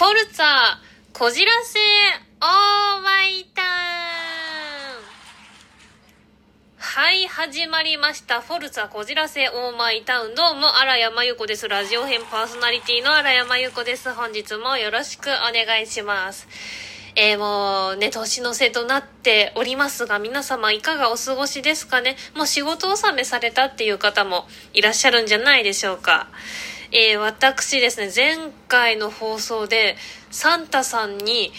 フォルツァ、こじらせ、オーマイタウン。はい、始まりました。フォルツァ、こじらせ、オーマイタウン。どうも、荒山由子です。ラジオ編パーソナリティの荒山由子です。本日もよろしくお願いします。えー、もうね、年の瀬となっておりますが、皆様いかがお過ごしですかねもう仕事納めされたっていう方もいらっしゃるんじゃないでしょうか。えー、私ですね、前回の放送で、サンタさんに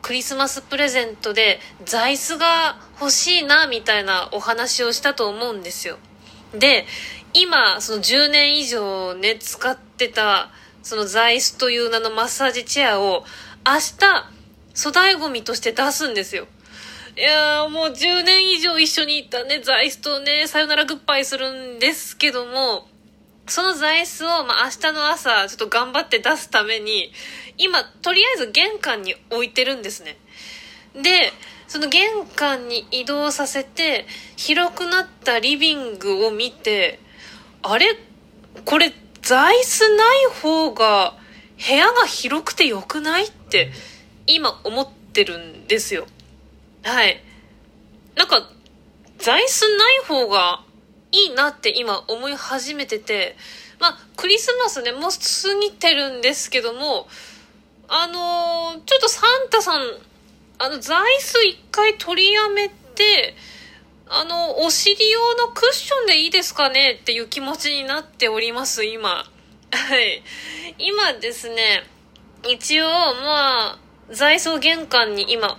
クリスマスプレゼントで座椅子が欲しいな、みたいなお話をしたと思うんですよ。で、今、その10年以上ね、使ってた、その座椅子という名のマッサージチェアを、明日、粗大ゴミとして出すんですよ。いやーもう10年以上一緒にいたね、座椅子とね、さよならグッバイするんですけども、その座椅子を、まあ、明日の朝、ちょっと頑張って出すために、今、とりあえず玄関に置いてるんですね。で、その玄関に移動させて、広くなったリビングを見て、あれ？これ、座椅子ない方が、部屋が広くてよくないって、今思ってるんですよ。はい。なんか、座椅子ない方がいいなって今思い始めてて、まあ、クリスマスね、もう過ぎてるんですけども、あのー、ちょっとサンタさん、あの、座椅子一回取りやめて、あの、お尻用のクッションでいいですかねっていう気持ちになっております、今。はい。今ですね、一応、まあ、座椅子を玄関に今、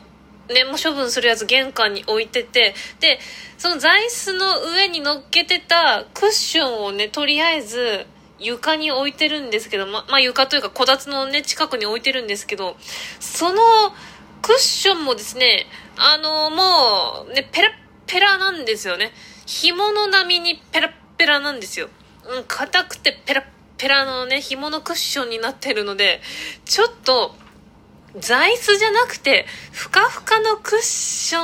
ね、も処分するやつ玄関に置いてて、で、その座椅子の上に乗っけてたクッションをね、とりあえず床に置いてるんですけど、ま、まあ、床というかこたつのね、近くに置いてるんですけど、そのクッションもですね、あの、もう、ね、ペラペラなんですよね。紐の波にペラペラなんですよ。うん、硬くてペラペラのね、紐のクッションになってるので、ちょっと、座椅子じゃなくて、ふかふかのクッショ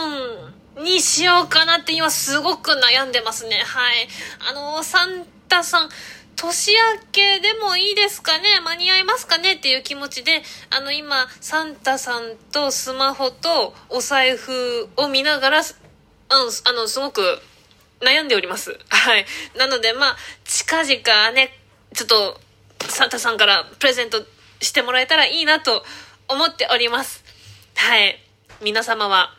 ンにしようかなって今すごく悩んでますね。はい。あの、サンタさん、年明けでもいいですかね？間に合いますかね？っていう気持ちで、あの今、サンタさんとスマホとお財布を見ながら、うん、あの、すごく悩んでおります。はい。なので、まあ、近々ね、ちょっと、サンタさんからプレゼントしてもらえたらいいなと思っております。はい。皆様は、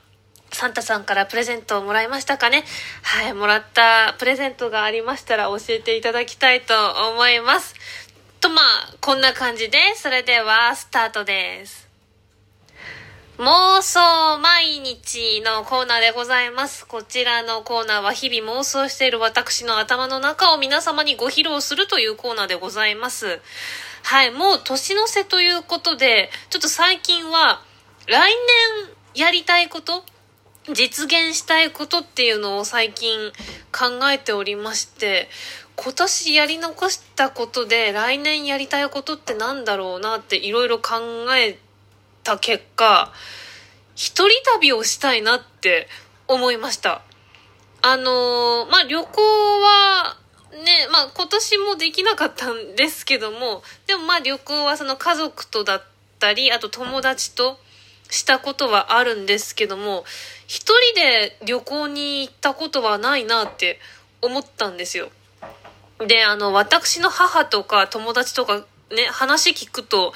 サンタさんからプレゼントをもらいましたかね？はい。もらったプレゼントがありましたら教えていただきたいと思います。と、まあ、こんな感じで、それでは、スタートです。妄想毎日のコーナーでございます。こちらのコーナーは日々妄想している私の頭の中を皆様にご披露するというコーナーでございます。はい、もう年の瀬ということで、ちょっと最近は、来年やりたいこと実現したいことっていうのを最近考えておりまして、今年やり残したことで来年やりたいことってなんだろうなっていろいろ考えた結果、一人旅をしたいなって思いました。あのー、まあ、旅行は、まあ今年もできなかったんですけども、でもまあ旅行はその家族とだったり、あと友達としたことはあるんですけども、一人で旅行に行ったことはないなって思ったんですよ。で、あの、私の母とか友達とかね、話聞くと、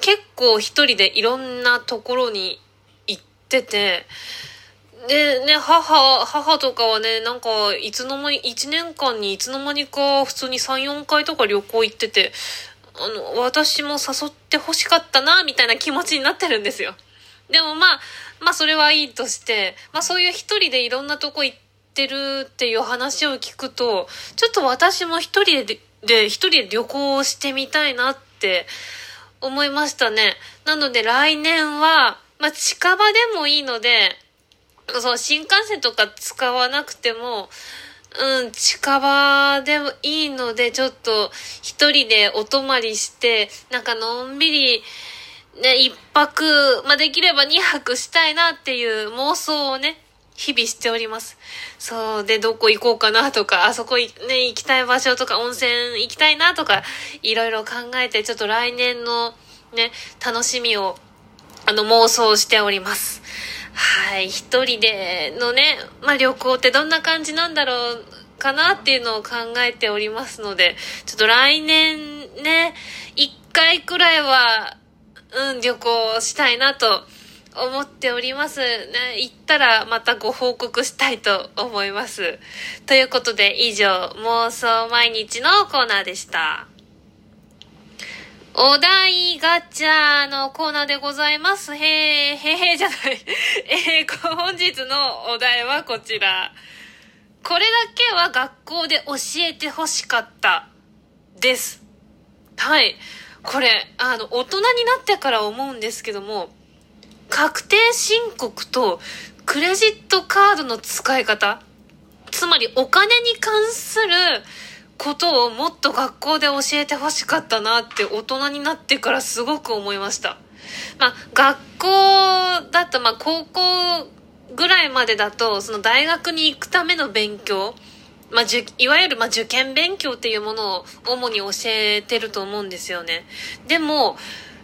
結構一人でいろんなところに行ってて、でね、母、母とかはね、なんか、いつの間に、1年間にいつの間にか普通に3、4回とか旅行行ってて、あの、私も誘って欲しかったな、みたいな気持ちになってるんですよ。でもまあ、まあそれはいいとして、まあそういう一人でいろんなとこ行ってるっていう話を聞くと、ちょっと私も一人で、で、一人で旅行をしてみたいなって思いましたね。なので来年は、まあ近場でもいいので、そう、新幹線とか使わなくても、うん、近場でもいいので、ちょっと一人でお泊まりして、なんかのんびり、ね、一泊、まあ、できれば二泊したいなっていう妄想をね、日々しております。そう。で、どこ行こうかなとか、あそこね、行きたい場所とか、温泉行きたいなとか、いろいろ考えて、ちょっと来年のね、楽しみを、あの、妄想しております。はい、一人でのね、まあ、旅行ってどんな感じなんだろうかなっていうのを考えておりますので、ちょっと来年ね、一回くらいは、うん、旅行したいなと思っております。ね、行ったらまたご報告したいと思います。ということで以上、妄想毎日のコーナーでした。お題ガチャのコーナーでございます。へー、へーじゃない。えー、本日のお題はこちら。これだけは学校で教えてほしかったです。はい。これ、あの、大人になってから思うんですけども、確定申告とクレジットカードの使い方、つまりお金に関することをもっと学校で教えてほしかったなって大人になってからすごく思いました。まあ、学校だと、まあ、高校ぐらいまでだと、その大学に行くための勉強、まあ、いわゆる、ま受験勉強っていうものを主に教えてると思うんですよね。でも、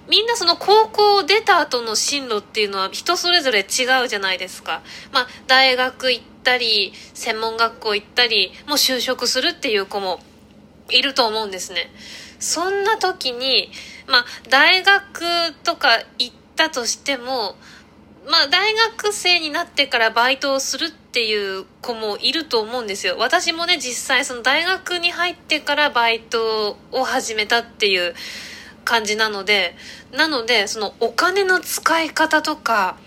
みんなその高校を出た後の進路っていうのは人それぞれ違うじゃないですか。まあ、大学行っったり、専門学校行ったり、もう就職するっていう子もいると思うんですね。そんな時に、まあ、大学とか行ったとしても、まあ、大学生になってからバイトをするっていう子もいると思うんですよ。私もね、実際その大学に入ってからバイトを始めたっていう感じなので、なので、そのお金の使い方とか、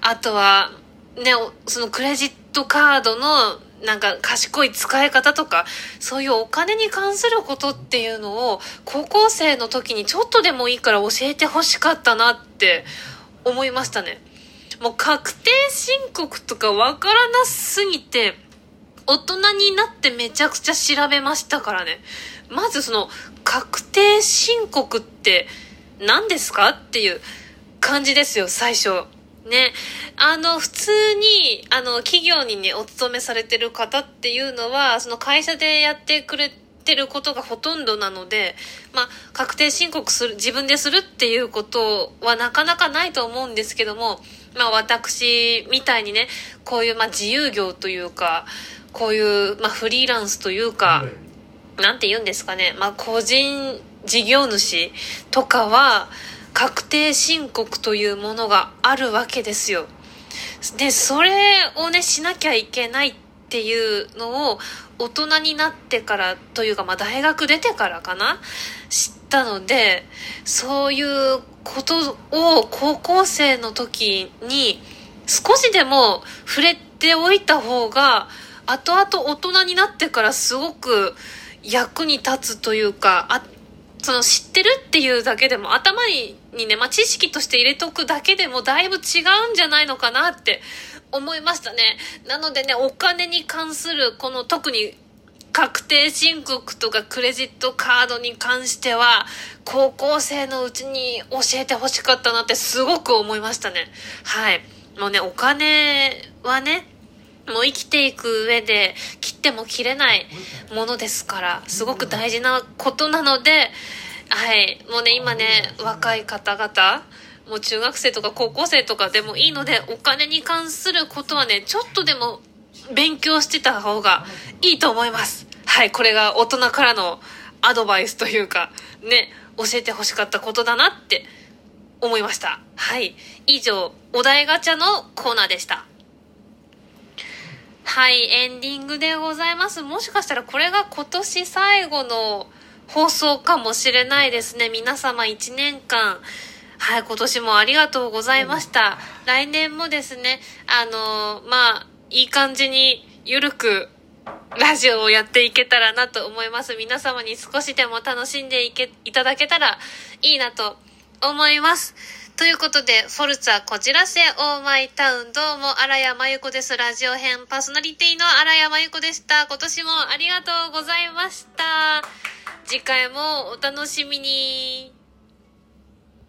あとは、ね、そのクレジットカードのなんか賢い使い方とか、そういうお金に関することっていうのを、高校生の時にちょっとでもいいから教えてほしかったなって思いましたね。もう確定申告とかわからなすぎて、大人になってめちゃくちゃ調べましたからね。まずその、確定申告って何ですかっていう感じですよ、最初。ね。あの、普通に、あの、企業にね、お勤めされてる方っていうのは、その会社でやってくれてることがほとんどなので、まあ、確定申告する、自分でするっていうことはなかなかないと思うんですけども、まあ私みたいにね、こういうまあ自由業というか、こういうまあフリーランスというか、なんて言うんですかね、まあ個人事業主とかは、確定申告というものがあるわけですよ。で、それをね、しなきゃいけないっていうのを大人になってからというか、まあ大学出てからかな知ったので、そういうことを高校生の時に少しでも触れておいた方が後々大人になってからすごく役に立つというかあその知ってるっていうだけでも頭にね、まあ、知識として入れとくだけでもだいぶ違うんじゃないのかなって思いましたね。なのでね、お金に関するこの特に確定申告とかクレジットカードに関しては、高校生のうちに教えてほしかったなってすごく思いましたね。はい。もうね、お金はね、もう生きていく上で切っても切れないものですから、すごく大事なことなので、はい。もうね、今ね、若い方々、もう中学生とか高校生とかでもいいので、お金に関することはね、ちょっとでも勉強してた方がいいと思います。はい、これが大人からのアドバイスというか、ね、教えてほしかったことだなって思いました。はい。以上、お題ガチャのコーナーでした。はい、エンディングでございます。もしかしたらこれが今年最後の放送かもしれないですね。皆様1年間、はい、今年もありがとうございました。来年もですね、あのー、まあ、いい感じにゆるくラジオをやっていけたらなと思います。皆様に少しでも楽しんでいけ、いただけたらいいなと思います。ということで、フォルツァこちらせオーマイタウンどうも、荒谷真由子です。ラジオ編パーソナリティの荒谷真由子でした。今年もありがとうございました。次回もお楽しみに。